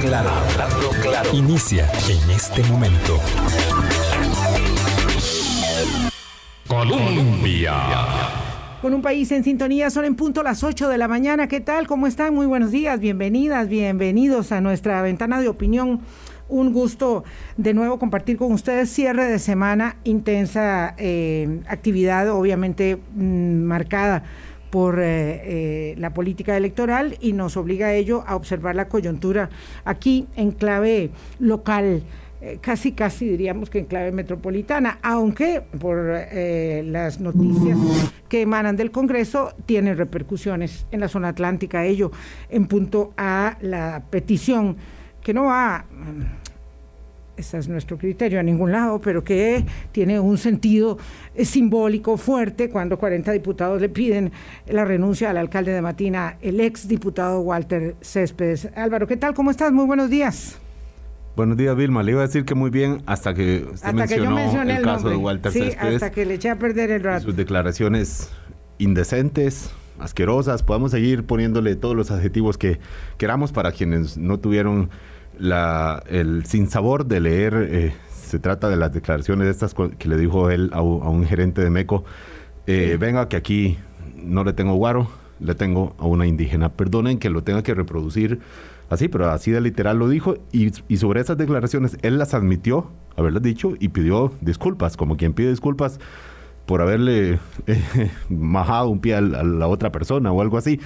Claro, claro. Inicia en este momento. Colombia. Con un país en sintonía, son en punto las 8 de la mañana. ¿Qué tal? ¿Cómo están? Muy buenos días, bienvenidas, bienvenidos a nuestra ventana de opinión. Un gusto de nuevo compartir con ustedes cierre de semana, intensa eh, actividad, obviamente mm, marcada por eh, eh, la política electoral y nos obliga a ello a observar la coyuntura aquí en clave local. Eh, casi, casi diríamos que en clave metropolitana, aunque por las noticias que emanan del Congreso tiene repercusiones en la zona atlántica, ello en punto a la petición que no va ese es nuestro criterio, a ningún lado, pero que tiene un sentido eh, simbólico fuerte cuando 40 diputados le piden la renuncia al alcalde de Matina, el ex diputado Walter Céspedes. Álvaro, ¿qué tal? ¿Cómo estás? Muy buenos días. Buenos días, Vilma. Le iba a decir que muy bien hasta que usted mencionó el, caso de Walter sí, hasta que le eché a perder el rato. Sus declaraciones indecentes, asquerosas. Podemos seguir poniéndole todos los adjetivos que queramos para quienes no tuvieron la, el sinsabor de leer, eh, se trata de las declaraciones estas que le dijo él a, un gerente de MECO, eh, venga que aquí no le tengo guaro, le tengo a una indígena. Perdonen que lo tenga que reproducir así, pero así de literal lo dijo y, sobre esas declaraciones él las admitió, haberlas dicho y pidió disculpas, como quien pide disculpas por haberle eh, majado un pie a la otra persona o algo así.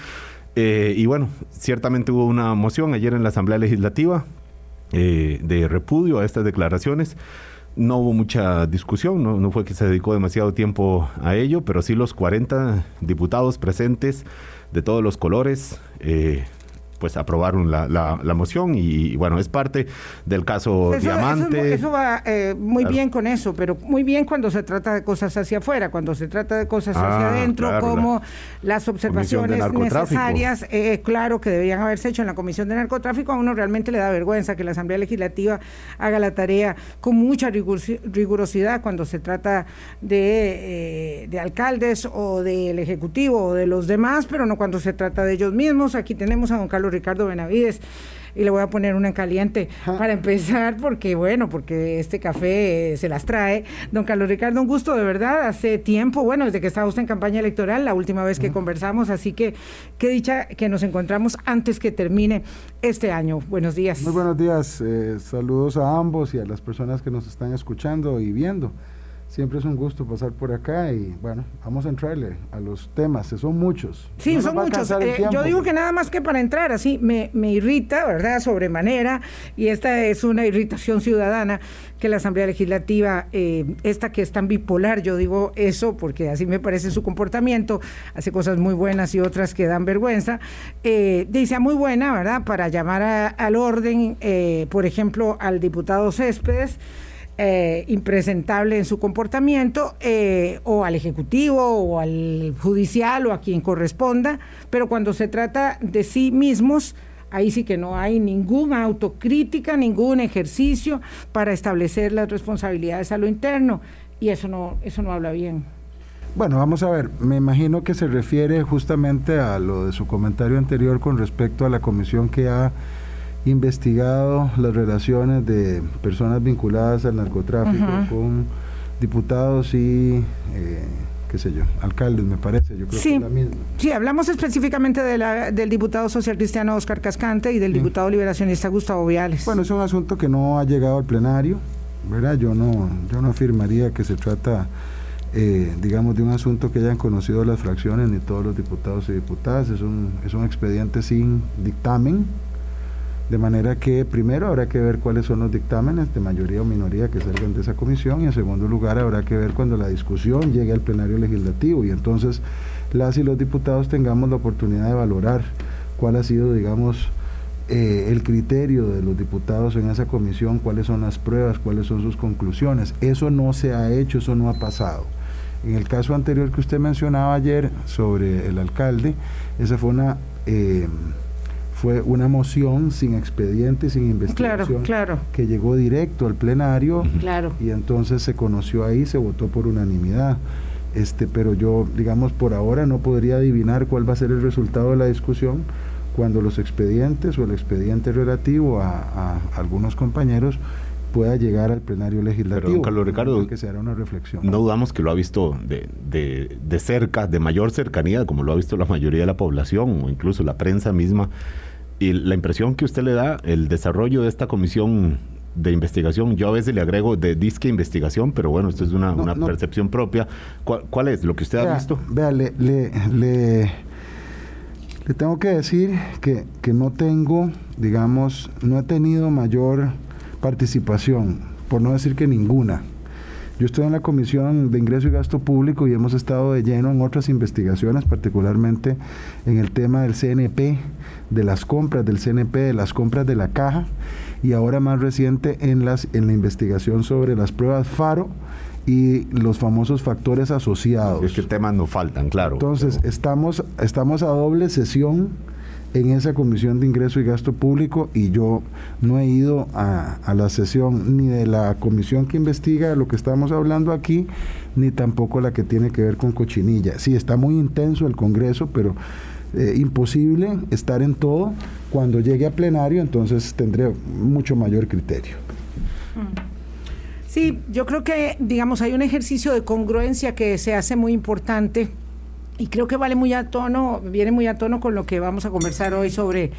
Eh, y bueno, ciertamente hubo una moción ayer en la Asamblea Legislativa eh, de repudio a estas declaraciones. No hubo mucha discusión, no, fue que se dedicó demasiado tiempo a ello, pero sí los 40 diputados presentes de todos los colores eh, pues aprobaron la, la, moción y, bueno, es parte del caso Diamante. Eso, va eh, muy bien con eso, pero muy bien cuando se trata de cosas hacia afuera, cuando se trata de cosas hacia ah, adentro, como las observaciones necesarias, eh, claro que debían haberse hecho en la Comisión de Narcotráfico, a uno realmente le da vergüenza que la Asamblea Legislativa haga la tarea con mucha rigurosidad cuando se trata de, eh, de alcaldes o del Ejecutivo o de los demás, pero no cuando se trata de ellos mismos. Aquí tenemos a don Carlos Ricardo Benavides y le voy a poner una en caliente para empezar, porque bueno, porque este café se las trae. Don Carlos Ricardo, un gusto de verdad, hace tiempo, bueno, desde que estaba usted en campaña electoral, la última vez que conversamos, así que qué dicha que nos encontramos antes que termine este año. Buenos días. Muy buenos días, eh, saludos a ambos y a las personas que nos están escuchando y viendo. Siempre es un gusto pasar por acá y bueno, vamos a entrarle a los temas, son muchos. Sí, son muchos. Eh, yo digo que nada más que para entrar, así me, me irrita, ¿verdad? Sobremanera, y esta es una irritación ciudadana que la Asamblea Legislativa, eh, esta que es tan bipolar, yo digo eso porque así me parece su comportamiento, hace cosas muy buenas y otras que dan vergüenza, eh, dice muy buena, ¿verdad? Para llamar al orden, eh, por ejemplo, al diputado Céspedes, eh, impresentable en su comportamiento, eh, o al Ejecutivo, o al Judicial, o a quien corresponda, pero cuando se trata de sí mismos, ahí sí que no hay ninguna autocrítica, ningún ejercicio para establecer las responsabilidades a lo interno, y eso no, eso no habla bien. Bueno, vamos a ver, me imagino que se refiere justamente a lo de su comentario anterior con respecto a la comisión que ha investigado las relaciones de personas vinculadas al narcotráfico con diputados y, eh, qué sé yo, alcaldes, me parece. Yo creo sí, que es la misma. Sí, hablamos específicamente de la, del diputado social cristiano Oscar Cascante y del diputado liberacionista Gustavo Viales. Bueno, es un asunto que no ha llegado al plenario, ¿verdad? Yo no, yo no afirmaría que se trata. Eh, digamos, de un asunto que hayan conocido las fracciones ni todos los diputados y diputadas. Es un, es un expediente sin dictamen, de manera que primero habrá que ver cuáles son los dictámenes de mayoría o minoría que salgan de esa comisión y en segundo lugar habrá que ver cuando la discusión llegue al plenario legislativo y entonces las y los diputados tengamos la oportunidad de valorar cuál ha sido, digamos, eh, el criterio de los diputados en esa comisión, cuáles son las pruebas, cuáles son sus conclusiones. Eso no se ha hecho, eso no ha pasado. En el caso anterior que usted mencionaba ayer sobre el alcalde, esa fue una... Eh, fue una moción sin expediente, sin investigación, claro, que llegó directo al plenario claro. y entonces se conoció ahí, se votó por unanimidad. Este, pero yo, digamos, por ahora no podría adivinar cuál va a ser el resultado de la discusión cuando los expedientes o el expediente relativo a, algunos compañeros pueda llegar al plenario legislativo. Perdón, Carlos Ricardo, que se hará una reflexión. No dudamos que lo ha visto de, de, de, cerca, de mayor cercanía, como lo ha visto la mayoría de la población o incluso la prensa misma. Y la impresión que usted le da, el desarrollo de esta comisión de investigación, yo a veces le agrego de disque investigación, pero bueno, esto es una, una percepción propia. ¿Cuál, es lo que usted ha visto? Vea, le, le, le, tengo que decir que, que no tengo, digamos, no he tenido mayor participación, por no decir que ninguna. Yo estoy en la Comisión de Ingreso y Gasto Público y hemos estado de lleno en otras investigaciones, particularmente en el tema del CNP, de las compras del CNP, de las compras de la caja y ahora más reciente en, las, en la investigación sobre las pruebas FARO y los famosos factores asociados. Es que temas no faltan, claro. Entonces, estamos, estamos a doble sesión en esa comisión de ingreso y gasto público y yo no he ido a, la sesión ni de la comisión que investiga lo que estamos hablando aquí, ni tampoco la que tiene que ver con cochinilla. Sí, está muy intenso el Congreso, pero eh, imposible estar en todo. Cuando llegue a plenario, entonces tendré mucho mayor criterio. Mm. Sí, yo creo que, digamos, hay un ejercicio de congruencia que se hace muy importante y creo que vale muy a tono, viene muy a tono con lo que vamos a conversar hoy sobre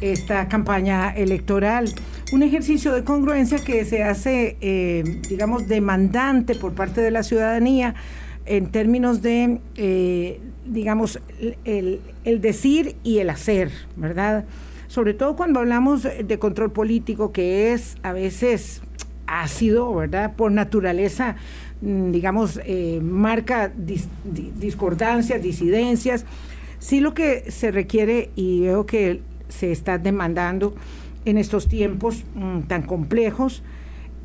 esta campaña electoral. Un ejercicio de congruencia que se hace, eh, digamos, demandante por parte de la ciudadanía en términos de, eh, digamos, el, el, decir y el hacer, ¿verdad? Sobre todo cuando hablamos de control político, que es a veces ácido, ¿verdad? Por naturaleza Mm, digamos, eh, marca discordancias, disidencias. Sí lo que se requiere, y veo que se está demandando en estos tiempos mm, tan complejos,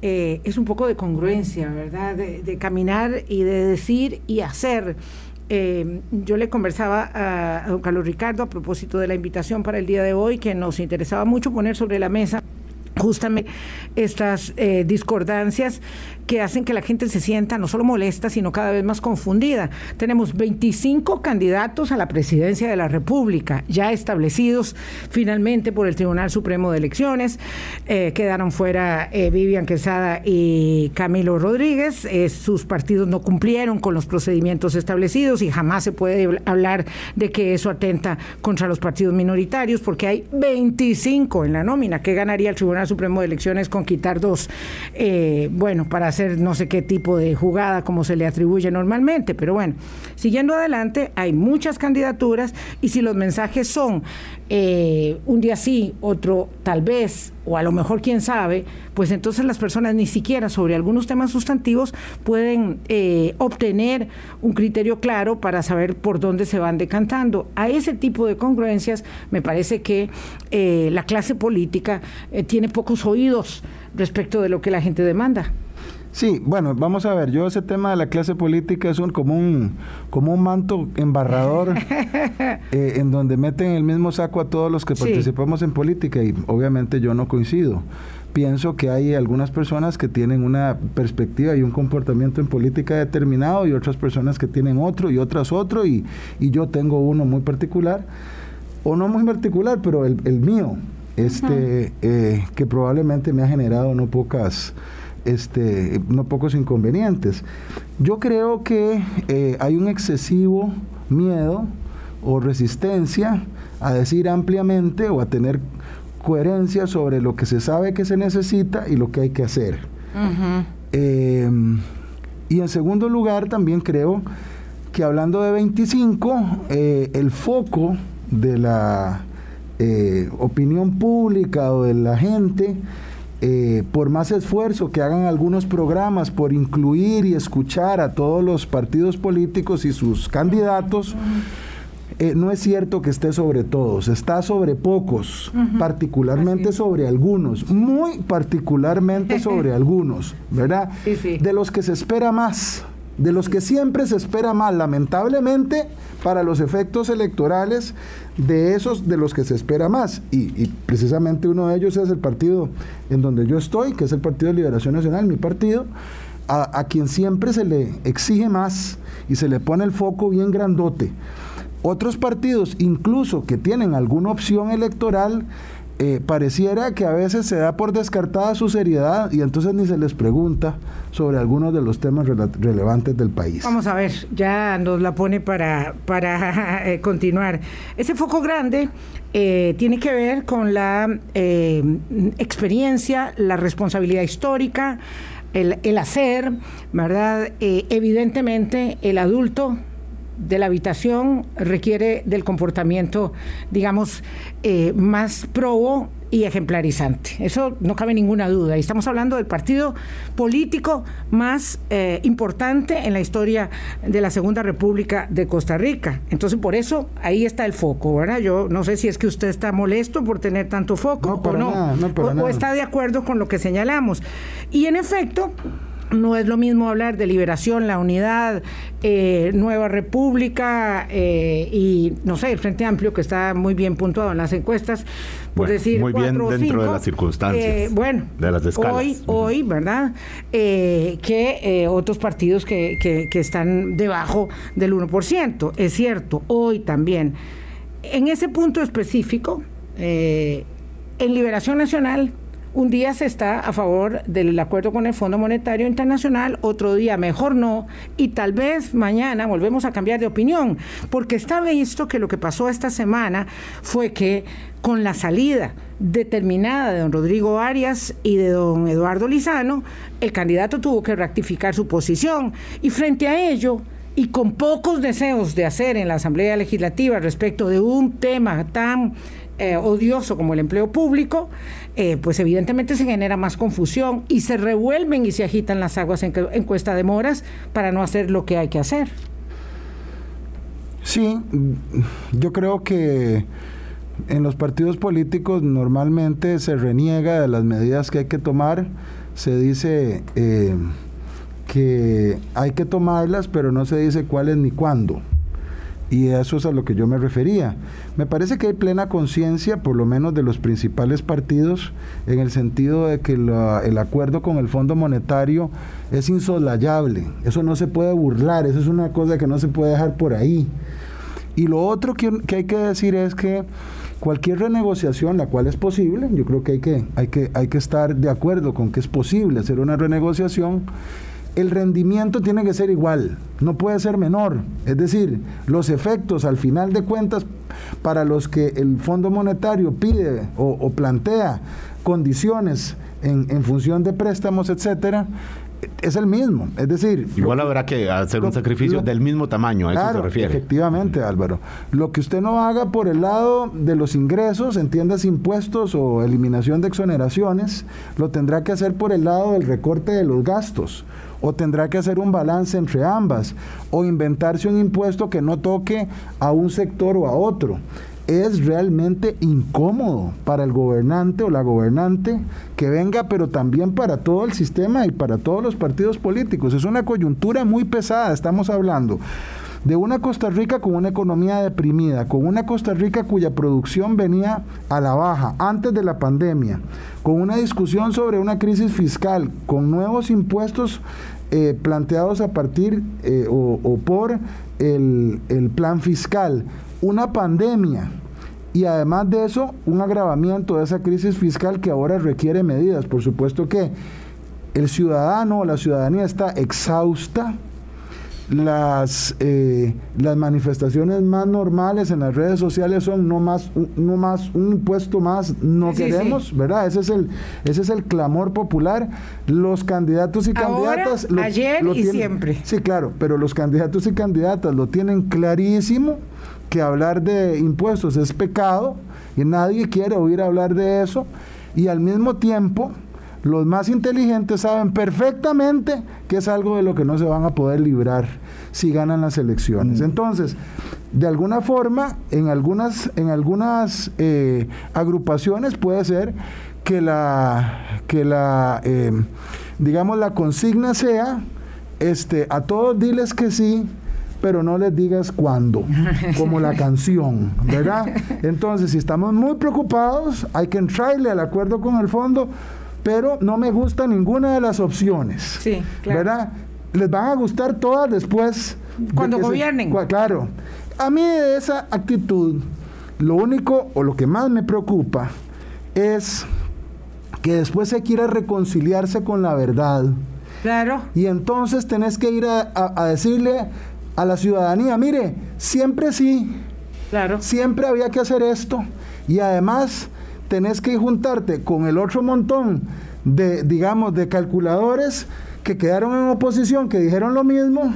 eh, es un poco de congruencia, ¿verdad? De, caminar y de decir y hacer. Eh, yo le conversaba a, a don Carlos Ricardo a propósito de la invitación para el día de hoy, que nos interesaba mucho poner sobre la mesa justamente estas eh, discordancias que hacen que la gente se sienta no solo molesta, sino cada vez más confundida. Tenemos 25 candidatos a la presidencia de la República, ya establecidos finalmente por el Tribunal Supremo de Elecciones. Eh, quedaron fuera eh, Vivian Quesada y Camilo Rodríguez. sus partidos no cumplieron con los procedimientos establecidos y jamás se puede hablar de que eso atenta contra los partidos minoritarios, porque hay 25 en la nómina que ganaría el Tribunal Supremo de Elecciones con quitar dos, eh, bueno, para hacer no sé qué tipo de jugada como se le atribuye normalmente. Pero bueno, siguiendo adelante, hay muchas candidaturas y si los mensajes son eh, un día sí, otro tal vez, o a lo mejor quién sabe, pues entonces las personas ni siquiera sobre algunos temas sustantivos pueden eh, obtener un criterio claro para saber por dónde se van decantando. A ese tipo de congruencias me parece que eh, la clase política tiene pocos oídos respecto de lo que la gente demanda. Sí, bueno, vamos a ver, yo ese tema de la clase política es un como un, como un manto embarrador eh, en donde meten el mismo saco a todos los que participamos en política y obviamente yo no coincido. Pienso que hay algunas personas que tienen una perspectiva y un comportamiento en política determinado y otras personas que tienen otro y otras otro y, y yo tengo uno muy particular, o no muy particular, pero el, el mío, este, eh, que probablemente me ha generado no pocas este, no pocos inconvenientes. Yo creo que eh, hay un excesivo miedo o resistencia a decir ampliamente o a tener coherencia sobre lo que se sabe que se necesita y lo que hay que hacer. Em, y en segundo lugar, también creo que hablando de 25, eh, el foco de la eh, opinión pública o de la gente eh, por más esfuerzo que hagan algunos programas por incluir y escuchar a todos los partidos políticos y sus candidatos, eh, no es cierto que esté sobre todos, está sobre pocos, particularmente sobre algunos, muy particularmente sobre algunos, ¿verdad? De los que se espera más de los que siempre se espera más, lamentablemente, para los efectos electorales de esos de los que se espera más. Y, precisamente uno de ellos es el partido en donde yo estoy, que es el Partido de Liberación Nacional, mi partido, a, quien siempre se le exige más y se le pone el foco bien grandote. Otros partidos, incluso que tienen alguna opción electoral, eh, pareciera que a veces se da por descartada su seriedad y entonces ni se les pregunta sobre algunos de los temas relevantes del país. Vamos a ver, ya nos la pone para, para eh, continuar. Ese foco grande eh, tiene que ver con la experiencia, la responsabilidad histórica, el, el hacer, ¿verdad? evidentemente el adulto de la habitación requiere del comportamiento, digamos, eh, más probo y ejemplarizante. Eso no cabe ninguna duda. Y estamos hablando del partido político más eh, importante en la historia de la Segunda República de Costa Rica. Entonces, por eso ahí está el foco, ¿verdad? Yo no sé si es que usted está molesto por tener tanto foco o no, o está de acuerdo con lo que señalamos. Y en efecto, no es lo mismo hablar de liberación, la unidad, eh, Nueva República eh, y, no sé, el Frente Amplio, que está muy bien puntuado en las encuestas, por decir. Muy bien dentro de las circunstancias. Eh, bueno, de las escalas. Hoy, hoy ¿verdad? que otros partidos que, que, que están debajo del 1%. Es cierto, hoy también. En ese punto específico, en Liberación Nacional, un día se está a favor del acuerdo con el Fondo Monetario Internacional, otro día mejor no, y tal vez mañana volvemos a cambiar de opinión, porque está visto que lo que pasó esta semana fue que con la salida determinada de don Rodrigo Arias y de don Eduardo Lizano, el candidato tuvo que rectificar su posición y frente a ello y con pocos deseos de hacer en la Asamblea Legislativa respecto de un tema tan eh, odioso como el empleo público, eh, pues evidentemente se genera más confusión y se revuelven y se agitan las aguas en, cuesta de moras para no hacer lo que hay que hacer. Sí, yo creo que en los partidos políticos normalmente se reniega de las medidas que hay que tomar, se dice eh, que hay que tomarlas, pero no se dice cuáles ni cuándo. Y eso es a lo que yo me refería. Me parece que hay plena conciencia, por lo menos de los principales partidos, en el sentido de que el acuerdo con el Fondo Monetario es insoslayable. Eso no se puede burlar, eso es una cosa que no se puede dejar por ahí. Y lo otro que, hay que decir es que cualquier renegociación, la cual es posible, yo creo que hay que, hay que, hay que estar de acuerdo con que es posible hacer una renegociación, el rendimiento tiene que ser igual, no puede ser menor. Es decir, los efectos al final de cuentas para los que el Fondo Monetario pide o, plantea condiciones en, función de préstamos, etcétera, es el mismo. Es decir, igual habrá que hacer un sacrificio del mismo tamaño, a eso se refiere. Efectivamente, Álvaro. Lo que usted no haga por el lado de los ingresos, entiendas impuestos o eliminación de exoneraciones, lo tendrá que hacer por el lado del recorte de los gastos o tendrá que hacer un balance entre ambas, o inventarse un impuesto que no toque a un sector o a otro. Es realmente incómodo para el gobernante o la gobernante que venga, pero también para todo el sistema y para todos los partidos políticos. Es una coyuntura muy pesada, estamos hablando de una Costa Rica con una economía deprimida, con una Costa Rica cuya producción venía a la baja antes de la pandemia, con una discusión sobre una crisis fiscal, con nuevos impuestos eh, planteados a partir eh, o, por el, el plan fiscal, una pandemia y además de eso, un agravamiento de esa crisis fiscal que ahora requiere medidas. Por supuesto que el ciudadano o la ciudadanía está exhausta, las, eh, las manifestaciones más normales en las redes sociales son no más, no más un impuesto más no queremos, ¿verdad? Ese es el, ese es el clamor popular. Los candidatos y candidatas lo, ayer y siempre. Sí, claro, pero los candidatos y candidatas lo tienen clarísimo que hablar de impuestos es pecado y nadie quiere oír hablar de eso y al mismo tiempo los más inteligentes saben perfectamente que es algo de lo que no se van a poder librar si ganan las elecciones. Mm. Entonces, de alguna forma, en algunas, en algunas eh, agrupaciones puede ser que la, que la eh, digamos, la consigna sea, este, a todos diles que sí, pero no les digas cuándo, como la canción, ¿verdad? Entonces, si estamos muy preocupados, hay que entrarle al acuerdo con el fondo, pero no me gusta ninguna de las opciones. Sí, claro. ¿Verdad? Les van a gustar todas después. Cuando gobiernen. claro. A mí de esa actitud, lo único o lo que más me preocupa es que después se quiera reconciliarse con la verdad. Claro. Y entonces tenés que ir a, a decirle a la ciudadanía, mire, siempre sí, claro. siempre había que hacer esto. Y además tenés que juntarte con el otro montón de, digamos, de calculadores que quedaron en oposición, que dijeron lo mismo,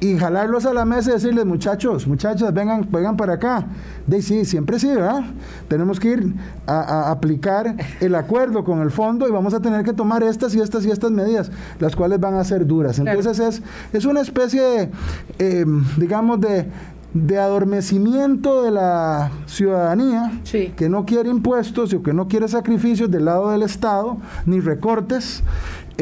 y jalarlos a la mesa y decirles, muchachos, muchachas, vengan, vengan para acá. De sí, siempre sí, ¿verdad? Tenemos que ir a, aplicar el acuerdo con el fondo y vamos a tener que tomar estas y estas y estas medidas, las cuales van a ser duras. Entonces es, es una especie de, eh, digamos, de, de adormecimiento de la ciudadanía que no quiere impuestos o que no quiere sacrificios del lado del Estado, ni recortes,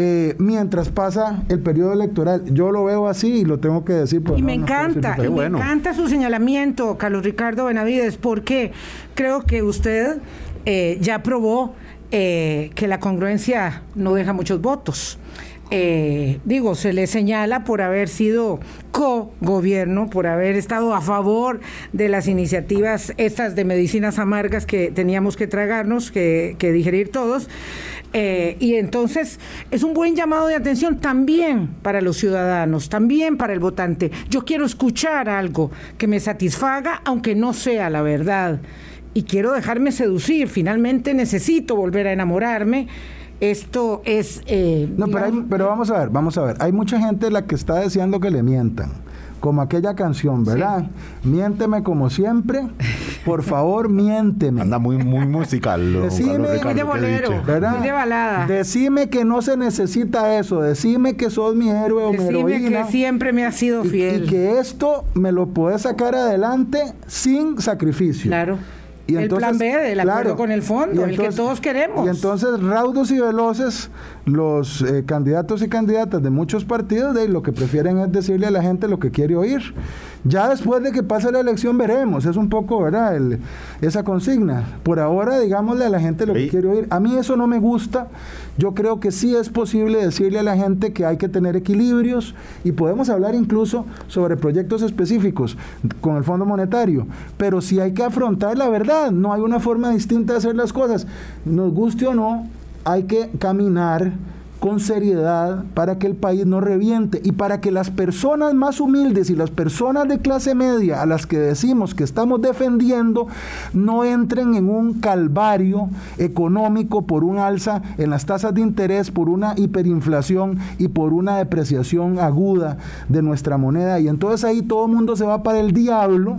eh, mientras pasa el periodo electoral. Yo lo veo así y lo tengo que decir. y me encanta, y me encanta su señalamiento, Carlos Ricardo Benavides, porque creo que usted eh, ya probó eh, que la congruencia no deja muchos votos. digo, se le señala por haber sido co-gobierno, por haber estado a favor de las iniciativas estas de medicinas amargas que teníamos que tragarnos, que digerir todos. Eh, y entonces es un buen llamado de atención también para los ciudadanos, también para el votante. Yo quiero escuchar algo que me satisfaga, aunque no sea la verdad. Y quiero dejarme seducir. Finalmente necesito volver a enamorarme. Esto es... Eh, no, pero, pero vamos a ver, vamos a ver. Hay mucha gente la que está deseando que le mientan como aquella canción, ¿verdad? Miénteme como siempre, por favor, miénteme. Anda muy, muy musical. Decime, muy de bolero, ¿verdad? muy de balada. Decime que no se necesita eso, decime que sos mi héroe o mi heroína. que siempre me has sido fiel. Y, que esto me lo puedes sacar adelante sin sacrificio. Claro el plan B del acuerdo con el fondo, el que todos queremos. Y entonces, raudos y veloces, los eh, candidatos y candidatas de muchos partidos de lo que prefieren es decirle a la gente lo que quiere oír. Ya después de que pase la elección veremos, es un poco, ¿verdad? esa consigna. Por ahora, digámosle a la gente lo que quiere oír. A mí eso no me gusta. Yo creo que sí es posible decirle a la gente que hay que tener equilibrios y podemos hablar incluso sobre proyectos específicos con el Fondo Monetario, pero si hay que afrontar la verdad, no hay una forma distinta de hacer las cosas. Nos guste o no, hay que caminar con seriedad para que el país no reviente y para que las personas más humildes y las personas de clase media a las que decimos que estamos defendiendo no entren en un calvario económico por un alza en las tasas de interés, por una hiperinflación y por una depreciación aguda de nuestra moneda. Y entonces ahí todo el mundo se va para el diablo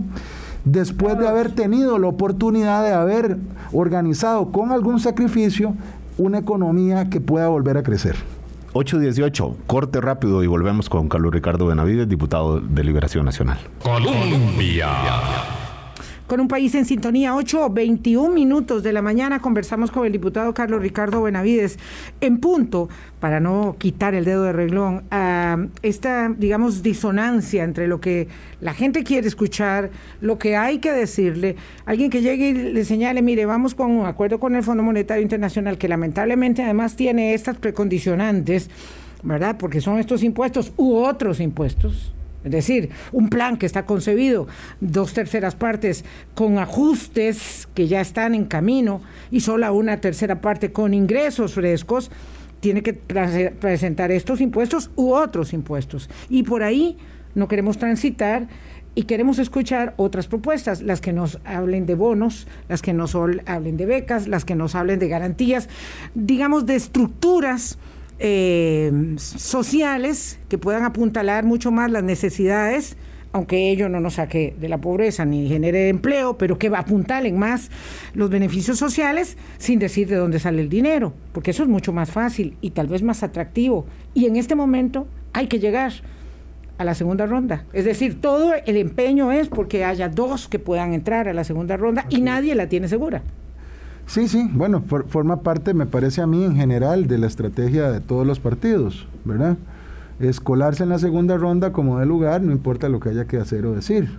después de haber tenido la oportunidad de haber organizado con algún sacrificio una economía que pueda volver a crecer. 818, corte rápido y volvemos con Carlos Ricardo Benavides, diputado de Liberación Nacional. Colombia con un país en sintonía. 8, 21 minutos de la mañana conversamos con el diputado Carlos Ricardo Benavides en punto, para no quitar el dedo de reglón, a esta, digamos, disonancia entre lo que la gente quiere escuchar, lo que hay que decirle. Alguien que llegue y le señale, mire, vamos con un acuerdo con el Fondo Monetario Internacional, que lamentablemente además tiene estas precondicionantes, ¿verdad? Porque son estos impuestos u otros impuestos es decir, un plan que está concebido, dos terceras partes con ajustes que ya están en camino y solo una tercera parte con ingresos frescos, tiene que presentar estos impuestos u otros impuestos. Y por ahí no queremos transitar y queremos escuchar otras propuestas, las que nos hablen de bonos, las que nos hablen de becas, las que nos hablen de garantías, digamos de estructuras eh, sociales que puedan apuntalar mucho más las necesidades, aunque ello no nos saque de la pobreza ni genere empleo, pero que apuntalen más los beneficios sociales sin decir de dónde sale el dinero, porque eso es mucho más fácil y tal vez más atractivo. Y en este momento hay que llegar a la segunda ronda. Es decir, todo el empeño es porque haya dos que puedan entrar a la segunda ronda y nadie la tiene segura. Sí, sí, bueno, forma parte, me parece a mí, en general, de la estrategia de todos los partidos, ¿verdad? Escolarse en la segunda ronda como de lugar, no importa lo que haya que hacer o decir.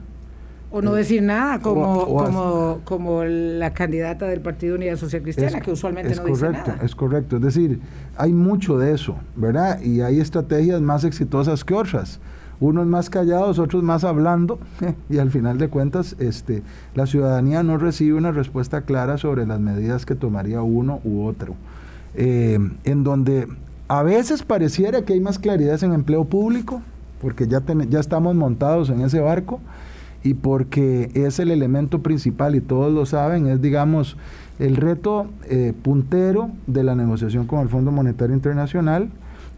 O no decir nada, como, como, como la candidata del Partido Unidad Social Cristiana, que usualmente no dice nada. Es correcto, es decir, hay mucho de eso, ¿verdad? Y hay estrategias más exitosas que otras. Unos más callados, otros más hablando, y al final de cuentas este, la ciudadanía no recibe una respuesta clara sobre las medidas que tomaría uno u otro. Eh, en donde a veces pareciera que hay más claridad en empleo público, porque ya, ya estamos montados en ese barco y porque es el elemento principal y todos lo saben, es digamos el reto eh, puntero de la negociación con el Fondo Monetario Internacional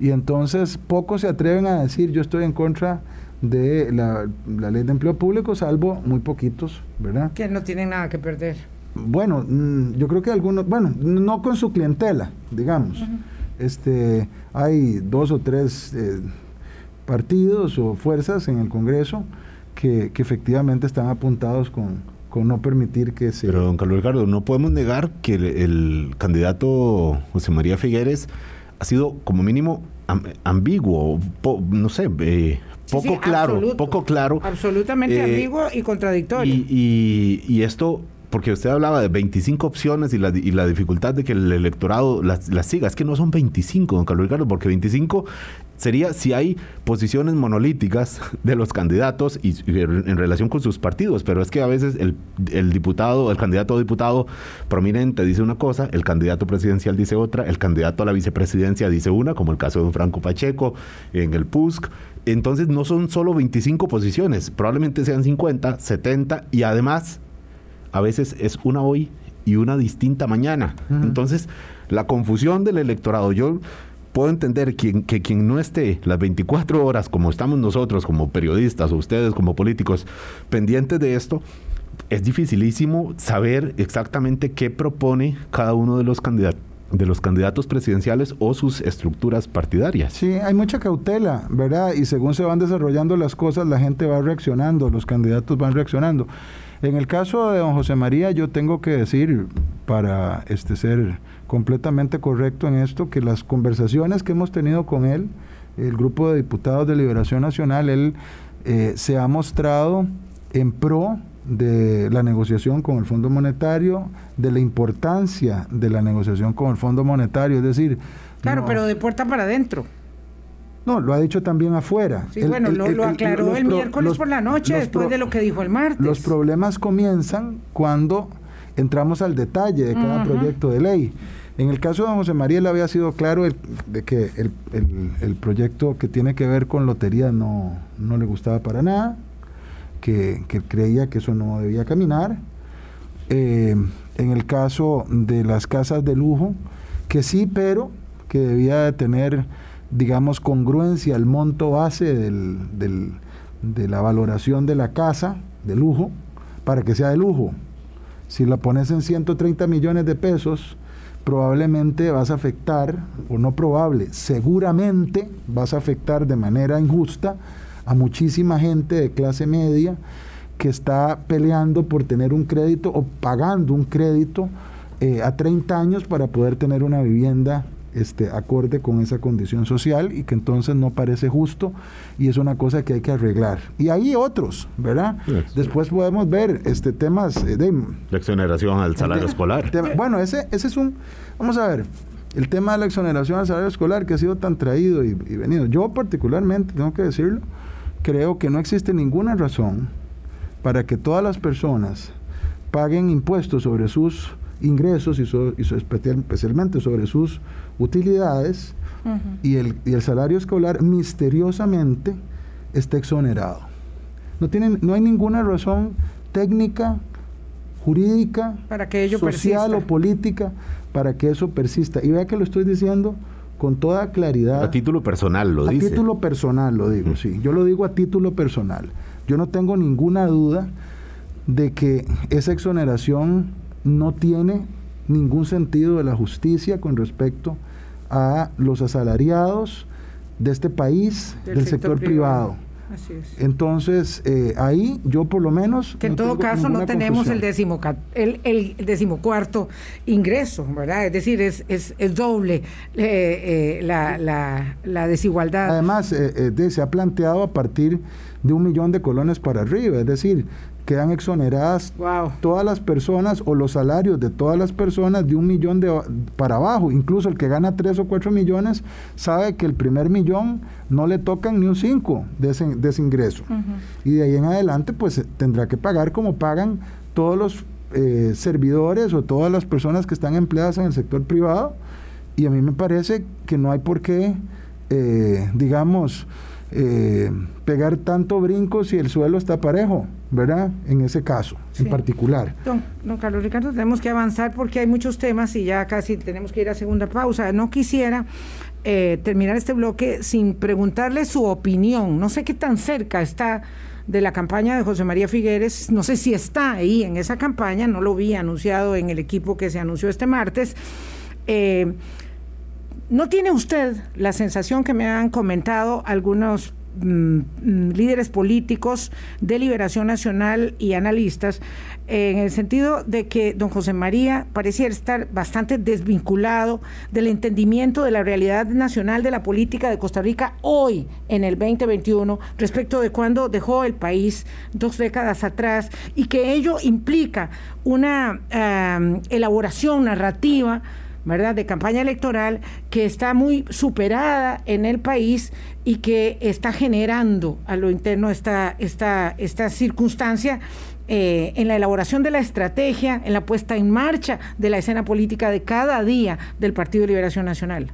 y entonces pocos se atreven a decir yo estoy en contra de la, ley de empleo público, salvo muy poquitos, ¿verdad? Que no tienen nada que perder. Bueno, mm, yo creo que algunos, bueno, no con su clientela, digamos. este, hay dos o tres eh, partidos o fuerzas en el Congreso que, efectivamente están apuntados con, con, no permitir que se... Pero, don Carlos Ricardo, no podemos negar que el, candidato José María Figueres ha sido como mínimo ambiguo, no sé, eh, poco claro, poco claro. Absolutamente eh, ambiguo y contradictorio. Y, y, esto porque usted hablaba de 25 opciones y la, y la dificultad de que el electorado las, siga. Es que no son 25, don Carlos Ricardo, porque 25 sería si hay posiciones monolíticas de los candidatos y, en relación con sus partidos, pero es que a veces el, el diputado, el candidato a diputado prominente dice una cosa, el candidato presidencial dice otra, el candidato a la vicepresidencia dice una, como el caso de don Franco Pacheco en el PUSC. Entonces no son solo 25 posiciones, probablemente sean 50, 70 y además a veces es una hoy y una distinta mañana. Entonces, la confusión del electorado, yo puedo entender que, que, quien no esté las 24 horas como estamos nosotros como periodistas o ustedes como políticos pendientes de esto, es dificilísimo saber exactamente qué propone cada uno de los candidatos de los candidatos presidenciales o sus estructuras partidarias. Sí, hay mucha cautela, ¿verdad? Y según se van desarrollando las cosas, la gente va reaccionando, los candidatos van reaccionando. En el caso de don José María, yo tengo que decir, para este, ser completamente correcto en esto, que las conversaciones que hemos tenido con él, el grupo de diputados de Liberación Nacional, él eh, se ha mostrado en pro de la negociación con el Fondo Monetario, de la importancia de la negociación con el Fondo Monetario, es decir... Claro, pero de puerta para adentro. No, lo ha dicho también afuera. Sí, bueno, lo, aclaró el, miércoles por la noche, después de lo que dijo el martes. Los problemas comienzan cuando entramos al detalle de cada proyecto de ley. En el caso de José María, le había sido claro de que el, proyecto que tiene que ver con lotería no, no le gustaba para nada, que, creía que eso no debía caminar. Eh, en el caso de las casas de lujo, que sí, pero que debía de tener digamos, congruencia al monto base del, de la valoración de la casa de lujo para que sea de lujo. Si la pones en 130 millones de pesos, probablemente vas a afectar, o no probable, seguramente vas a afectar de manera injusta a muchísima gente de clase media que está peleando por tener un crédito o pagando un crédito eh, a 30 años para poder tener una vivienda este, acorde con esa condición social y que entonces no parece justo y es una cosa que hay que arreglar. Y hay otros, ¿verdad? Después podemos ver este temas eh, de... La exoneración al salario escolar. bueno, ese, ese es un... Vamos a ver, el tema de la exoneración al salario escolar que ha sido tan traído y, y venido. Yo particularmente, tengo que decirlo, creo que no existe ninguna razón para que todas las personas paguen impuestos sobre sus ingresos y, especialmente sobre sus utilidades y, el, y el salario escolar misteriosamente está exonerado. No, tienen, no hay ninguna razón técnica, jurídica, para que ello social o política para que eso persista. Y vea que lo estoy diciendo con toda claridad. A título personal lo dice. A título personal lo digo, sí. Yo lo digo a título personal. Yo no tengo ninguna duda de que esa exoneración no tiene ningún sentido de la justicia con respecto a los asalariados de este país, del, sector, privado. Así es. Entonces, eh, ahí yo por lo menos... Que en todo caso no tenemos el, décimo, el, el, decimocuarto ingreso, ¿verdad? Es decir, es, es, es doble eh, eh, la, la, la, desigualdad. Además, se ha planteado a partir de un millón de colones para arriba, es decir, quedan exoneradas todas las personas o los salarios de todas las personas de un millón de, para abajo. Incluso el que gana tres o cuatro millones sabe que el primer millón no le tocan ni un cinco de ese, ingreso. Y de ahí en adelante pues tendrá que pagar como pagan todos los eh, servidores o todas las personas que están empleadas en el sector privado. Y a mí me parece que no hay por qué, eh, digamos, eh, pegar tanto brinco si el suelo está parejo, ¿verdad? En ese caso, en particular. Don, Carlos Ricardo, tenemos que avanzar porque hay muchos temas y ya casi tenemos que ir a segunda pausa. No quisiera eh, terminar este bloque sin preguntarle su opinión. No sé qué tan cerca está de la campaña de José María Figueres. No sé si está ahí en esa campaña, no lo vi anunciado en el equipo que se anunció este martes. Eh, ¿No tiene usted la sensación que me han comentado algunos líderes políticos de Liberación Nacional y analistas en el sentido de que don José María pareciera estar bastante desvinculado del entendimiento de la realidad nacional de la política de Costa Rica hoy, en el 2021, respecto de cuando dejó el país dos décadas atrás, y que ello implica una eh, elaboración narrativa ¿verdad?, de campaña electoral que está muy superada en el país y que está generando a lo interno esta, esta, esta circunstancia eh, en la elaboración de la estrategia, en la puesta en marcha de la escena política de cada día del Partido Liberación Nacional.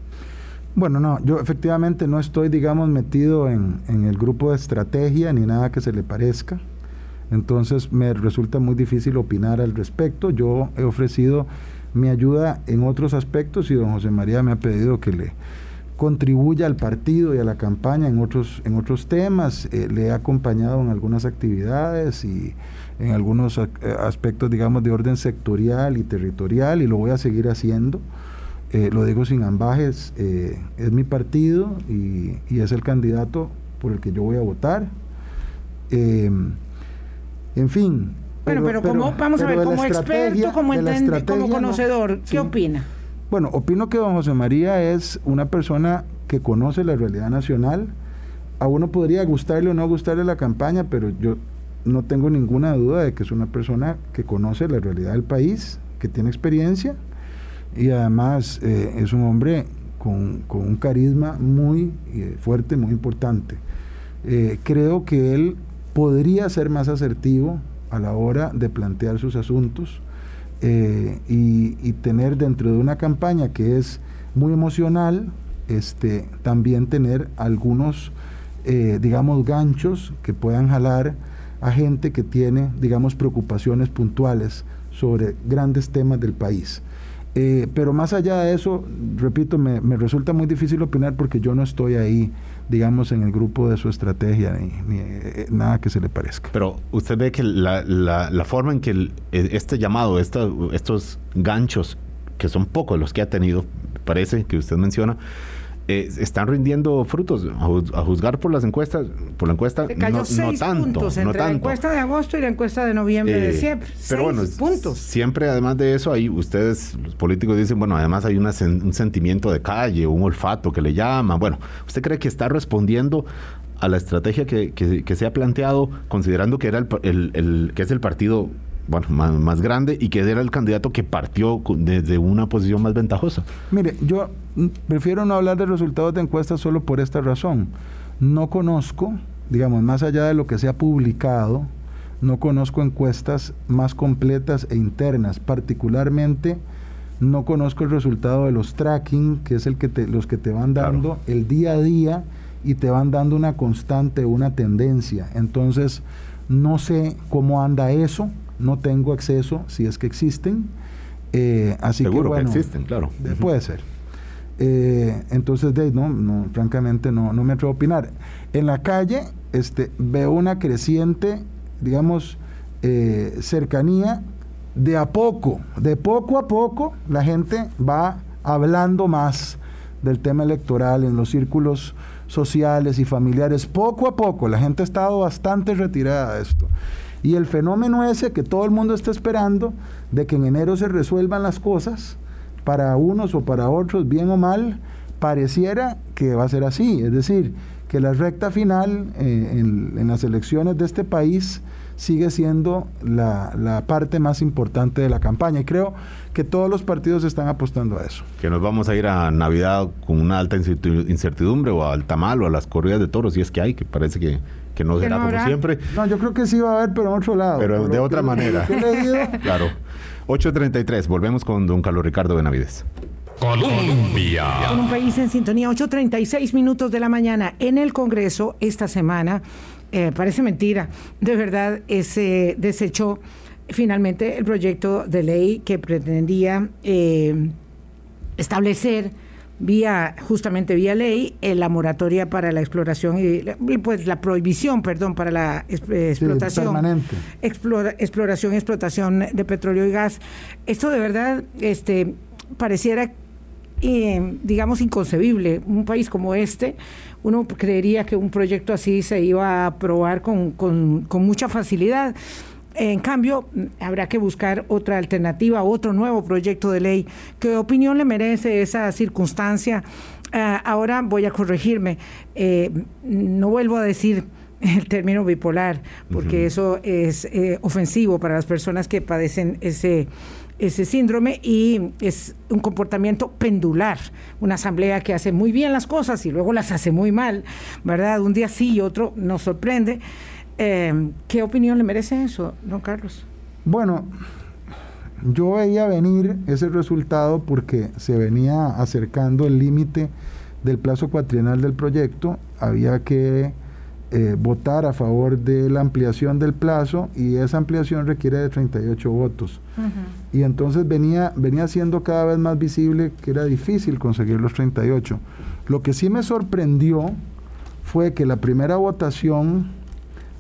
Bueno, no, yo efectivamente no estoy, digamos, metido en, en el grupo de estrategia ni nada que se le parezca. Entonces me resulta muy difícil opinar al respecto. Yo he ofrecido me ayuda en otros aspectos y don José María me ha pedido que le contribuya al partido y a la campaña en otros, en otros temas. Eh, le he acompañado en algunas actividades y en algunos eh, aspectos, digamos, de orden sectorial y territorial y lo voy a seguir haciendo. Eh, lo digo sin ambajes, es mi partido y, y, es el candidato por el que yo voy a votar. en fin, bueno, pero, como, vamos a ver, como experto, como, como conocedor, ¿qué opina? Bueno, opino que don José María es una persona que conoce la realidad nacional. A uno podría gustarle o no gustarle la campaña, pero yo no tengo ninguna duda de que es una persona que conoce la realidad del país, que tiene experiencia y además eh, es un hombre con, un carisma muy eh, fuerte, muy importante. Eh, creo que él podría ser más asertivo a la hora de plantear sus asuntos eh, y, tener dentro de una campaña que es muy emocional, este, también tener algunos, eh, digamos, ganchos que puedan jalar a gente que tiene, digamos, preocupaciones puntuales sobre grandes temas del país. Eh, pero más allá de eso, repito, me, me, resulta muy difícil opinar porque yo no estoy ahí digamos, en el grupo de su estrategia, ni, eh, nada que se le parezca. Pero usted ve que la, la, forma en que eh, este llamado, estos ganchos, que son pocos los que ha tenido, parece que usted menciona, eh, están rindiendo frutos. A, juzgar por las encuestas por la encuesta no, tanto puntos entre la encuesta de agosto y la encuesta de noviembre de siempre pero bueno puntos. siempre además de eso ahí ustedes los políticos dicen bueno además hay un sentimiento de calle un olfato que le llaman. Bueno usted cree que está respondiendo a la estrategia que, que, se ha planteado considerando que era el, el que es el partido bueno, más, grande y que era el candidato que partió desde una posición más ventajosa. Mire, yo prefiero no hablar de resultados de encuestas solo por esta razón. No conozco, digamos, más allá de lo que se ha publicado, no conozco encuestas más completas e internas, particularmente no conozco el resultado de los tracking, que es el que te, los que te van dando el día a día y te van dando una constante, una tendencia. Entonces, no sé cómo anda eso, no tengo acceso si es que existen. Eh, así Seguro que, bueno, existen, claro. Puede ser. Eh, entonces, de, no, no, francamente no, no me atrevo a opinar. En la calle este, veo una creciente, digamos, eh, cercanía. De a poco, de poco a poco, la gente va hablando más del tema electoral en los círculos sociales y familiares. Poco a poco, la gente ha estado bastante retirada de esto. Y el fenómeno ese que todo el mundo está esperando, de que en enero se resuelvan las cosas, para unos o para otros, bien o mal, pareciera que va a ser así. Es decir, que la recta final eh, en, las elecciones de este país sigue siendo la, parte más importante de la campaña. Y creo que todos los partidos están apostando a eso. Que nos vamos a ir a Navidad con una alta incertidumbre o al tamal o a las corridas de toros, si es que hay, que parece que, que no será como siempre. No, yo creo que sí va a haber, pero en otro lado. Pero de otra manera. claro. 8.33, volvemos con don Carlos Ricardo Benavides. Colombia. Con un país en sintonía, 8.36 minutos de la mañana en el Congreso esta semana. Eh, parece mentira, de verdad, se desechó finalmente el proyecto de ley que pretendía eh, establecer vía justamente vía ley eh, la moratoria para la exploración y pues la prohibición perdón para la explotación exploración y explotación de petróleo y gas esto de verdad este pareciera digamos, inconcebible. Un país como este, uno creería que un proyecto así se iba a aprobar con, con, mucha facilidad. En cambio, habrá que buscar otra alternativa, otro nuevo proyecto de ley. ¿Qué opinión le merece esa circunstancia? Ah, ahora voy a corregirme. Eh, no vuelvo a decir el término bipolar, porque eso es eh, ofensivo para las personas que padecen ese ese síndrome y es un comportamiento pendular, una asamblea que hace muy bien las cosas y luego las hace muy mal, ¿verdad? Un día sí y otro nos sorprende. Eh, ¿Qué opinión le merece eso, don Carlos? Bueno, yo veía venir ese resultado porque se venía acercando el límite del plazo cuatrienal del proyecto, había que eh, votar a favor de la ampliación del plazo y esa ampliación requiere de 38 votos. Y entonces venía, venía siendo cada vez más visible que era difícil conseguir los 38. Lo que sí me sorprendió fue que la primera votación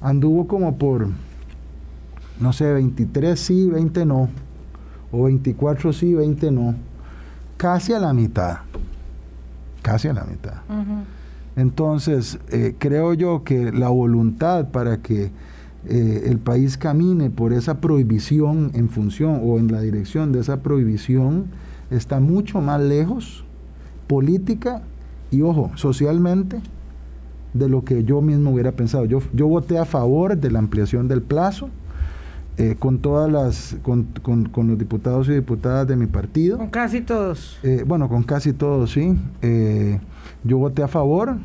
anduvo como por, no sé, 23 sí, 20 no, o 24 sí, 20 no, casi a la mitad, casi a la mitad. Entonces, eh, creo yo que la voluntad para que eh, el país camine por esa prohibición en función o en la dirección de esa prohibición está mucho más lejos, política y, ojo, socialmente, de lo que yo mismo hubiera pensado. Yo, yo voté a favor de la ampliación del plazo, eh, con todas las, con, con, los diputados y diputadas de mi partido. Con casi todos. Eh, bueno, con casi todos, sí. Eh, yo voté a favor,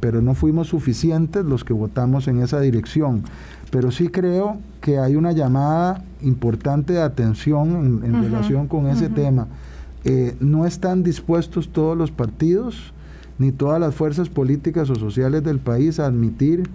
pero no fuimos suficientes los que votamos en esa dirección. Pero sí creo que hay una llamada importante de atención en, relación con ese tema. no están dispuestos todos los partidos ni todas las fuerzas políticas o sociales del país a admitir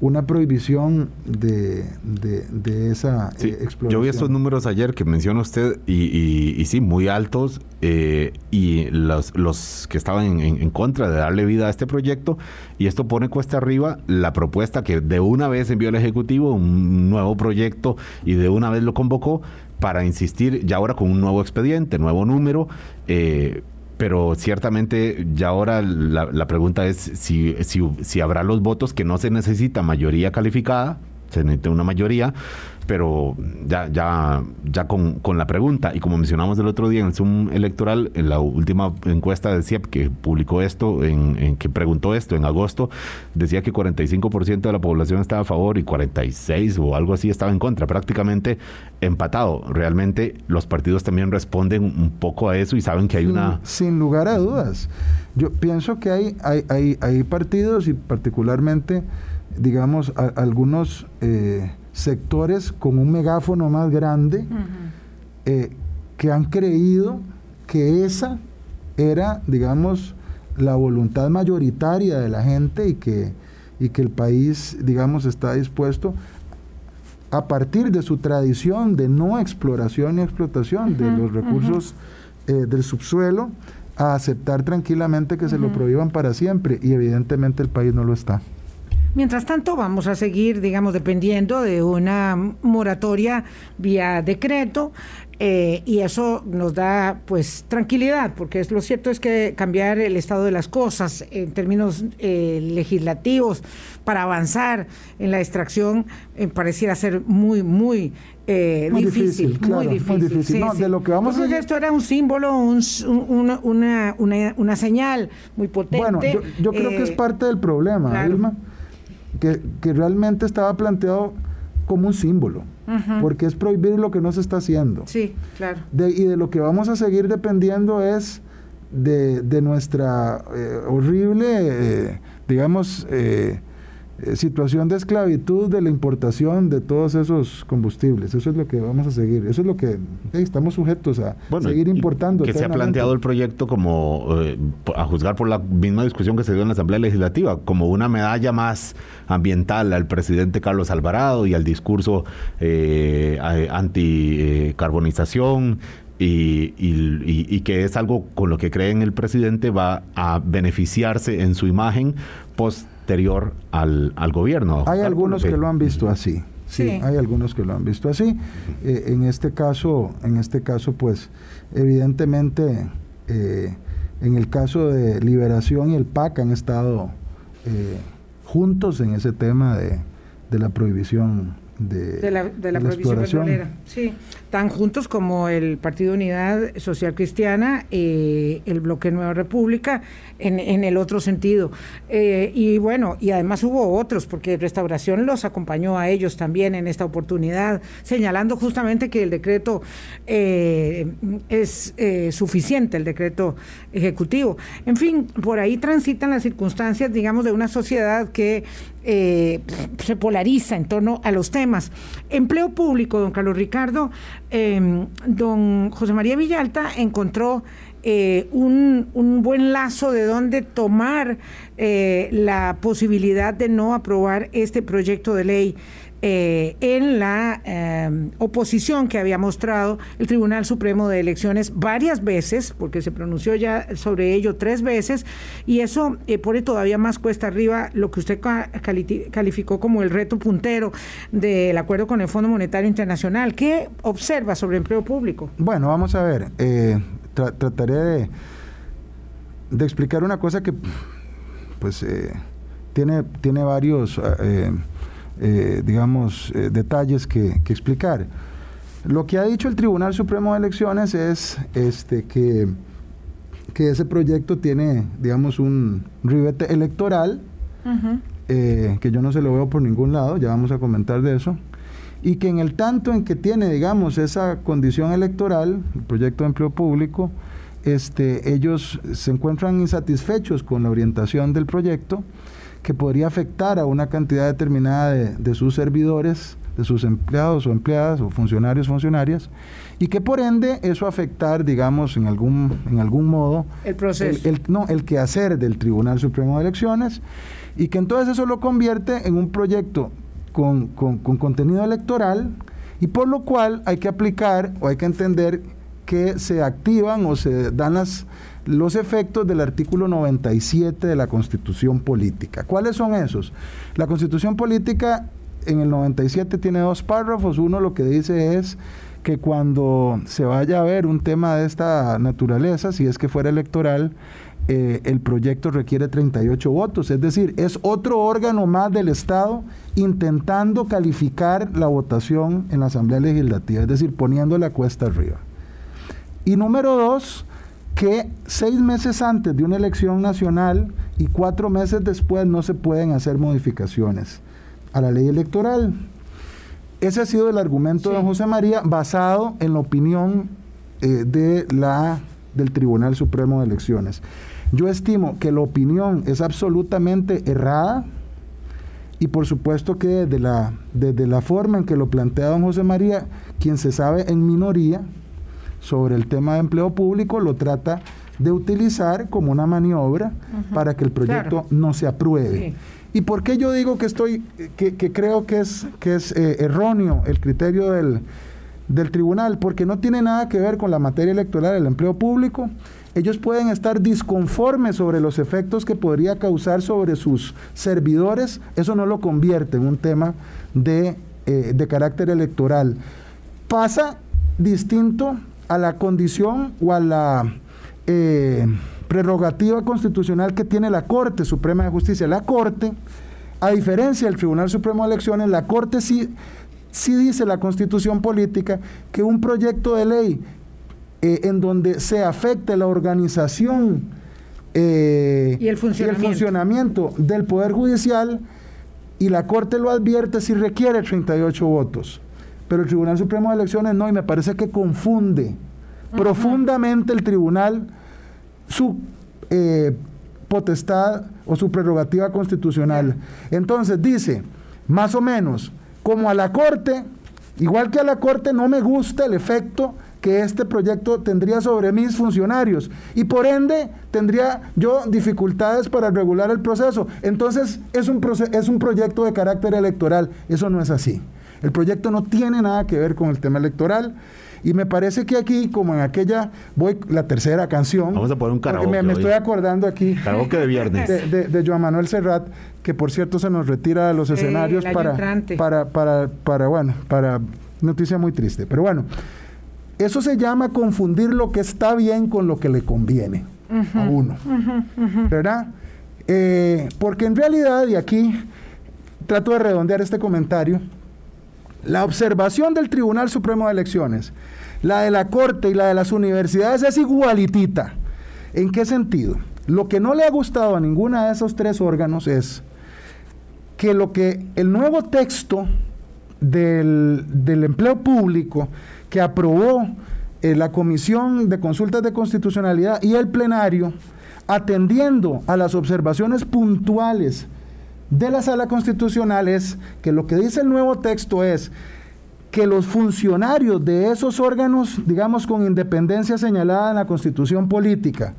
una prohibición de, de, esa sí, exploración. Yo vi estos números ayer que menciona usted y, y, sí, muy altos eh, y los, los que estaban en, contra de darle vida a este proyecto y esto pone cuesta arriba la propuesta que de una vez envió el Ejecutivo, un nuevo proyecto y de una vez lo convocó para insistir ya ahora con un nuevo expediente, nuevo número. Eh, pero ciertamente ya ahora la, pregunta es si, si, si, habrá los votos que no se necesita mayoría calificada, se necesita una mayoría, pero ya, ya, ya con, la pregunta, y como mencionamos el otro día en el Zoom electoral, en la última encuesta de CIEP que publicó esto, en, que preguntó esto en agosto, decía que 45% de la población estaba a favor y 46 o algo así estaba en contra, prácticamente empatado. Realmente los partidos también responden un poco a eso y saben que hay una... Sin lugar a dudas. Yo pienso que hay, hay, hay, hay partidos y particularmente, digamos, algunos... Eh, sectores con un megáfono más grande eh, que han creído que esa era, digamos, la voluntad mayoritaria de la gente y que, y que el país, digamos, está dispuesto a partir de su tradición de no exploración y explotación de los recursos eh, del subsuelo, a aceptar tranquilamente que se lo prohíban para siempre. Y evidentemente el país no lo está. Mientras tanto, vamos a seguir, digamos, dependiendo de una moratoria vía decreto. Eh, y eso nos da pues tranquilidad, porque es, lo cierto es que cambiar el estado de las cosas en términos eh, legislativos para avanzar en la extracción eh, pareciera ser muy, muy, difícil, muy difícil. de lo que vamos a esto era un símbolo, un, una, una, una, señal muy potente. Bueno, yo, creo que es parte del problema, Irma, que, que realmente estaba planteado como un símbolo porque es prohibir lo que no se está haciendo. Sí, claro. y de lo que vamos a seguir dependiendo es de, nuestra eh, horrible, eh, digamos, eh, eh, situación de esclavitud de la importación de todos esos combustibles. Eso es lo que vamos a seguir. Eso es lo que estamos sujetos a seguir importando. Que se ha planteado el proyecto como, eh, a juzgar por la misma discusión que se dio en la Asamblea Legislativa, como una medalla más ambiental al presidente Carlos Alvarado y al discurso eh, anticarbonización. Y, y, que es algo con lo que cree el presidente va a beneficiarse en su imagen post al, al gobierno. Hay algunos que, lo han visto así. Sí, hay algunos que lo han visto así. Eh, en este caso, en este caso, pues, evidentemente, eh, en el caso de Liberación y el PAC han estado eh, juntos en ese tema de, de la prohibición de, la, de la, prohibición Sí, tan juntos como el Partido Unidad Social Cristiana, y el Bloque Nueva República, en, en el otro sentido. Eh, y bueno, y además hubo otros, porque Restauración los acompañó a ellos también en esta oportunidad, señalando justamente que el decreto eh, es eh, suficiente, el decreto ejecutivo. En fin, por ahí transitan las circunstancias, digamos, de una sociedad que se polariza en torno a los temas. Empleo público, don Carlos Ricardo, Em, don José María Villalta encontró eh, un, un, buen lazo de dónde tomar eh, la posibilidad de no aprobar este proyecto de ley eh, en la em, oposición que había mostrado el Tribunal Supremo de Elecciones varias veces, porque se pronunció ya sobre ello tres veces, y eso eh, pone todavía más cuesta arriba lo que usted calificó como el reto puntero del acuerdo con el Fondo Monetario Internacional. ¿Qué observa sobre empleo público? Bueno, vamos a ver, eh, trataré de, de, explicar una cosa que pues tiene, tiene varios eh, digamos, eh, detalles que, explicar. Lo que ha dicho el Tribunal Supremo de Elecciones es este, que, que ese proyecto tiene, digamos, un ribete electoral, eh, que yo no se lo veo por ningún lado, ya vamos a comentar de eso, y que en el tanto en que tiene, digamos, esa condición electoral, el proyecto de empleo público, este, ellos se encuentran insatisfechos con la orientación del proyecto que podría afectar a una cantidad determinada de, sus servidores, de sus empleados o empleadas o funcionarios funcionarias y que por ende eso afectar digamos en algún en algún modo el proceso. el, no el quehacer del Tribunal Supremo de Elecciones y que entonces eso lo convierte en un proyecto con, con contenido electoral y por lo cual hay que aplicar o hay que entender que se activan o se dan las los efectos del artículo 97 de la Constitución Política. ¿Cuáles son esos? La Constitución Política en el 97 tiene dos párrafos. Uno lo que dice es que cuando se vaya a ver un tema de esta naturaleza, si es que fuera electoral, eh, el proyecto requiere 38 votos. Es decir, es otro órgano más del Estado intentando calificar la votación en la Asamblea Legislativa, es decir, poniendo la cuesta arriba. Y número dos, que seis meses antes de una elección nacional y cuatro meses después no se pueden hacer modificaciones a la ley electoral. Ese ha sido el argumento de José María basado en la opinión eh, de la, del Tribunal Supremo de Elecciones. Yo estimo que la opinión es absolutamente errada y por supuesto que desde la, desde la forma en que lo plantea don José María, quien se sabe en minoría, sobre el tema de empleo público lo trata de utilizar como una maniobra para que el proyecto no se apruebe. ¿Y por qué yo digo que estoy, que, creo que es, que es eh, erróneo el criterio del, del tribunal? Porque no tiene nada que ver con la materia electoral del empleo público. ellos pueden estar disconformes sobre los efectos que podría causar sobre sus servidores, eso no lo convierte en un tema de, eh, de carácter electoral. Pasa distinto a la condición o a la eh, prerrogativa constitucional que tiene la Corte Suprema de Justicia. La Corte, a diferencia del Tribunal Supremo de Elecciones, la Corte sí, sí dice la constitución política que un proyecto de ley eh, en donde se afecte la organización eh, ¿Y, el funcionamiento del Poder Judicial y la Corte lo advierte si requiere 38 votos. Pero el Tribunal Supremo de Elecciones no, y me parece que confunde profundamente el tribunal su eh, potestad o su prerrogativa constitucional. Entonces dice, más o menos, como a la Corte, igual que a la Corte no me gusta el efecto que este proyecto tendría sobre mis funcionarios y por ende tendría yo dificultades para regular el proceso. Entonces es un, es un proyecto de carácter electoral. Eso no es así. El proyecto no tiene nada que ver con el tema electoral. Y me parece que aquí, como en aquella, voy la tercera canción. Vamos a poner un karaoke. Me, estoy acordando aquí. Karaoke de viernes. De, de, Joan Manuel Serrat, que por cierto se nos retira de los escenarios para, para, para, para, bueno, para noticia muy triste. Pero bueno, eso se llama confundir lo que está bien con lo que le conviene a uno. ¿Verdad? Eh, porque en realidad, y aquí trato de redondear este comentario, la observación del Tribunal Supremo de Elecciones, la de la Corte y la de las universidades es igualitita. ¿En qué sentido? Lo que no le ha gustado a ninguna de esos tres órganos es que lo que el nuevo texto del, del empleo público que aprobó eh, la Comisión de Consultas de Constitucionalidad y el plenario, atendiendo a las observaciones puntuales de la Sala Constitucional, es que lo que dice el nuevo texto es que los funcionarios de esos órganos, digamos con independencia señalada en la Constitución política,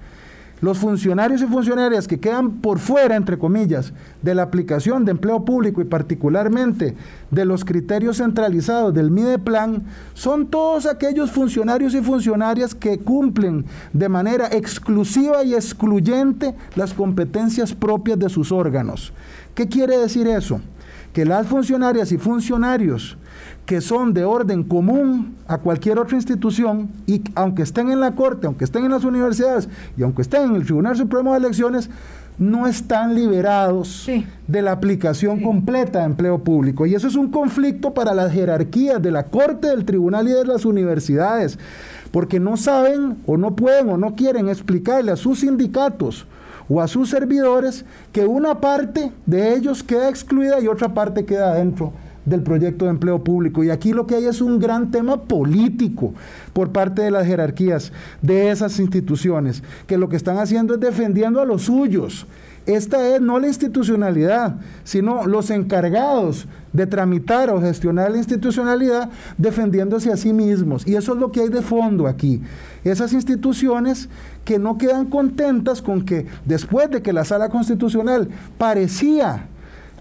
los funcionarios y funcionarias que quedan por fuera, entre comillas, de la aplicación de empleo público y particularmente de los criterios centralizados del MIDEPLAN, son todos aquellos funcionarios y funcionarias que cumplen de manera exclusiva y excluyente las competencias propias de sus órganos. ¿Qué quiere decir eso? Que las funcionarias y funcionarios que son de orden común a cualquier otra institución y aunque estén en la Corte, aunque estén en las universidades y aunque estén en el Tribunal Supremo de Elecciones, no están liberados de la aplicación completa de empleo público. Y eso es un conflicto para las jerarquías de la Corte, del Tribunal y de las universidades, porque no saben o no pueden o no quieren explicarle a sus sindicatos o a sus servidores que una parte de ellos queda excluida y otra parte queda adentro del proyecto de empleo público. Y aquí lo que hay es un gran tema político por parte de las jerarquías de esas instituciones, que lo que están haciendo es defendiendo a los suyos. Esta es no la institucionalidad, sino los encargados de tramitar o gestionar la institucionalidad defendiéndose a sí mismos. Y eso es lo que hay de fondo aquí. Esas instituciones que no quedan contentas con que después de que la sala constitucional parecía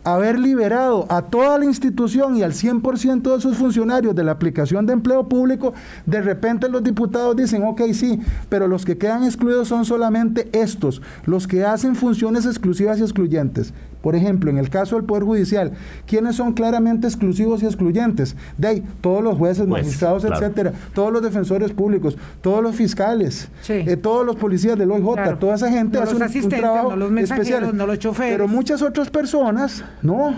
haber liberado a toda la institución y al 100% de sus funcionarios de la aplicación de empleo público, de repente los diputados dicen, ok, sí, pero los que quedan excluidos son solamente estos, los que hacen funciones exclusivas y excluyentes. Por ejemplo, en el caso del Poder Judicial, ¿quiénes son claramente exclusivos y excluyentes? De ahí, todos los jueces, magistrados, etcétera, todos los defensores públicos, todos los fiscales, eh, todos los policías del OIJ, toda esa gente hace un, trabajo los especial. No los choferes. Pero muchas otras personas, no.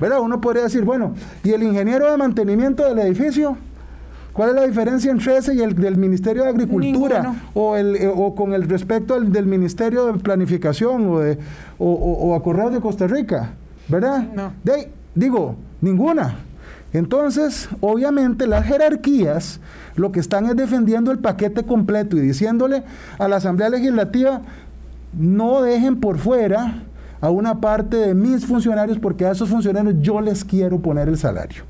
¿Verdad? Uno podría decir, bueno, ¿y el ingeniero de mantenimiento del edificio? ¿Cuál es la diferencia entre ese y el del Ministerio de Agricultura? O, el, eh, o con el respecto al del Ministerio de Planificación o, de, o, a Correos de Costa Rica, ¿verdad? No. De, digo, ninguna. Entonces, obviamente las jerarquías lo que están es defendiendo el paquete completo y diciéndole a la Asamblea Legislativa, no dejen por fuera a una parte de mis funcionarios porque a esos funcionarios yo les quiero poner el salario.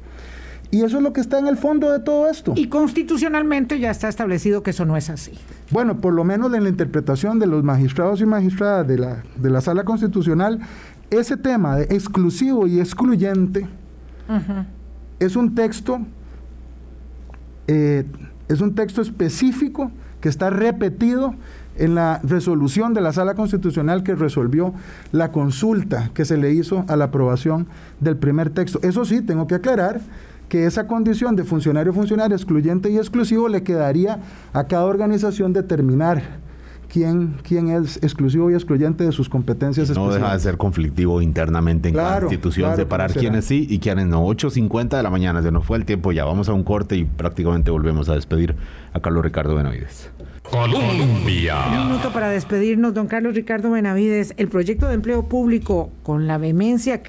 Y eso es lo que está en el fondo de todo esto. Y constitucionalmente ya está establecido que eso no es así. Bueno, por lo menos en la interpretación de los magistrados y magistradas de la, de la sala constitucional, ese tema de exclusivo y excluyente es un texto, eh, es un texto específico que está repetido en la resolución de la Sala Constitucional que resolvió la consulta que se le hizo a la aprobación del primer texto. Eso sí, tengo que aclarar que esa condición de funcionario funcionario excluyente y exclusivo le quedaría a cada organización determinar quién, quién es exclusivo y excluyente de sus competencias No deja de ser conflictivo internamente en cada institución, claro, separar quiénes sí y quiénes no. 8.50 de la mañana, se nos fue el tiempo ya. Vamos a un corte y prácticamente volvemos a despedir a Carlos Ricardo Benavides. Colombia. Un minuto para despedirnos, don Carlos Ricardo Benavides. El proyecto de empleo público, con la vehemencia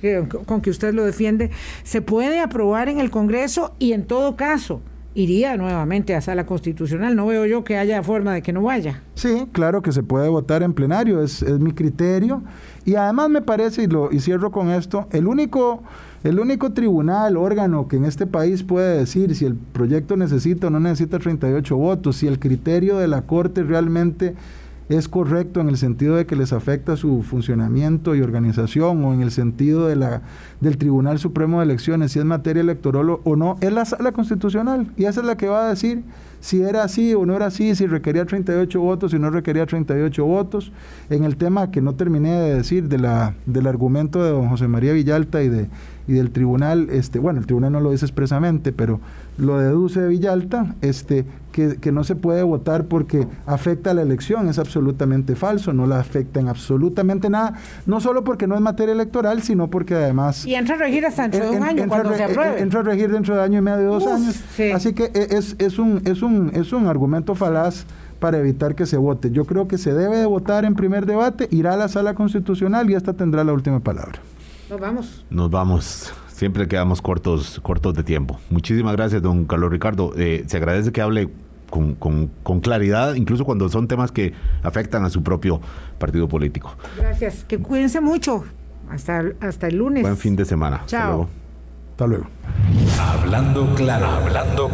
con que usted lo defiende, se puede aprobar en el Congreso y en todo caso iría nuevamente a sala constitucional. No veo yo que haya forma de que no vaya. Sí, claro que se puede votar en plenario, es, mi criterio. Y además me parece, y, lo, y cierro con esto, el único, el único tribunal, órgano que en este país puede decir si el proyecto necesita o no necesita 38 votos, si el criterio de la Corte realmente es correcto en el sentido de que les afecta su funcionamiento y organización o en el sentido de la, del Tribunal Supremo de Elecciones, si es materia electoral o, no, es la sala constitucional y esa es la que va a decir si era así o no era así, si requería 38 votos, si no requería 38 votos. En el tema que no terminé de decir de la, del argumento de don José María Villalta y, de, y del tribunal, este, bueno, el tribunal no lo dice expresamente, pero lo deduce de Villalta, este, que, que no se puede votar porque afecta a la elección, es absolutamente falso, no la afecta en absolutamente nada, no solo porque no es materia electoral, sino porque además... Y entra a regir hasta dentro de un año, entra cuando a se re- apruebe. Entra a regir dentro de año y medio, dos Uf, años. sí. Así que e- es, es, un, es, un, es un argumento falaz para evitar que se vote. Yo creo que se debe de votar en primer debate, irá a la sala constitucional y esta tendrá la última palabra. Nos vamos. Nos vamos. Siempre quedamos cortos, cortos de tiempo. Muchísimas gracias, don Carlos Ricardo. Eh, se agradece que hable con, con- con claridad, incluso cuando son temas que afectan a su propio partido político. Gracias. Que cuídense mucho. Hasta, hasta el lunes. Buen fin de semana. Hasta Chao. luego. Hasta luego. Hablando claro, hablando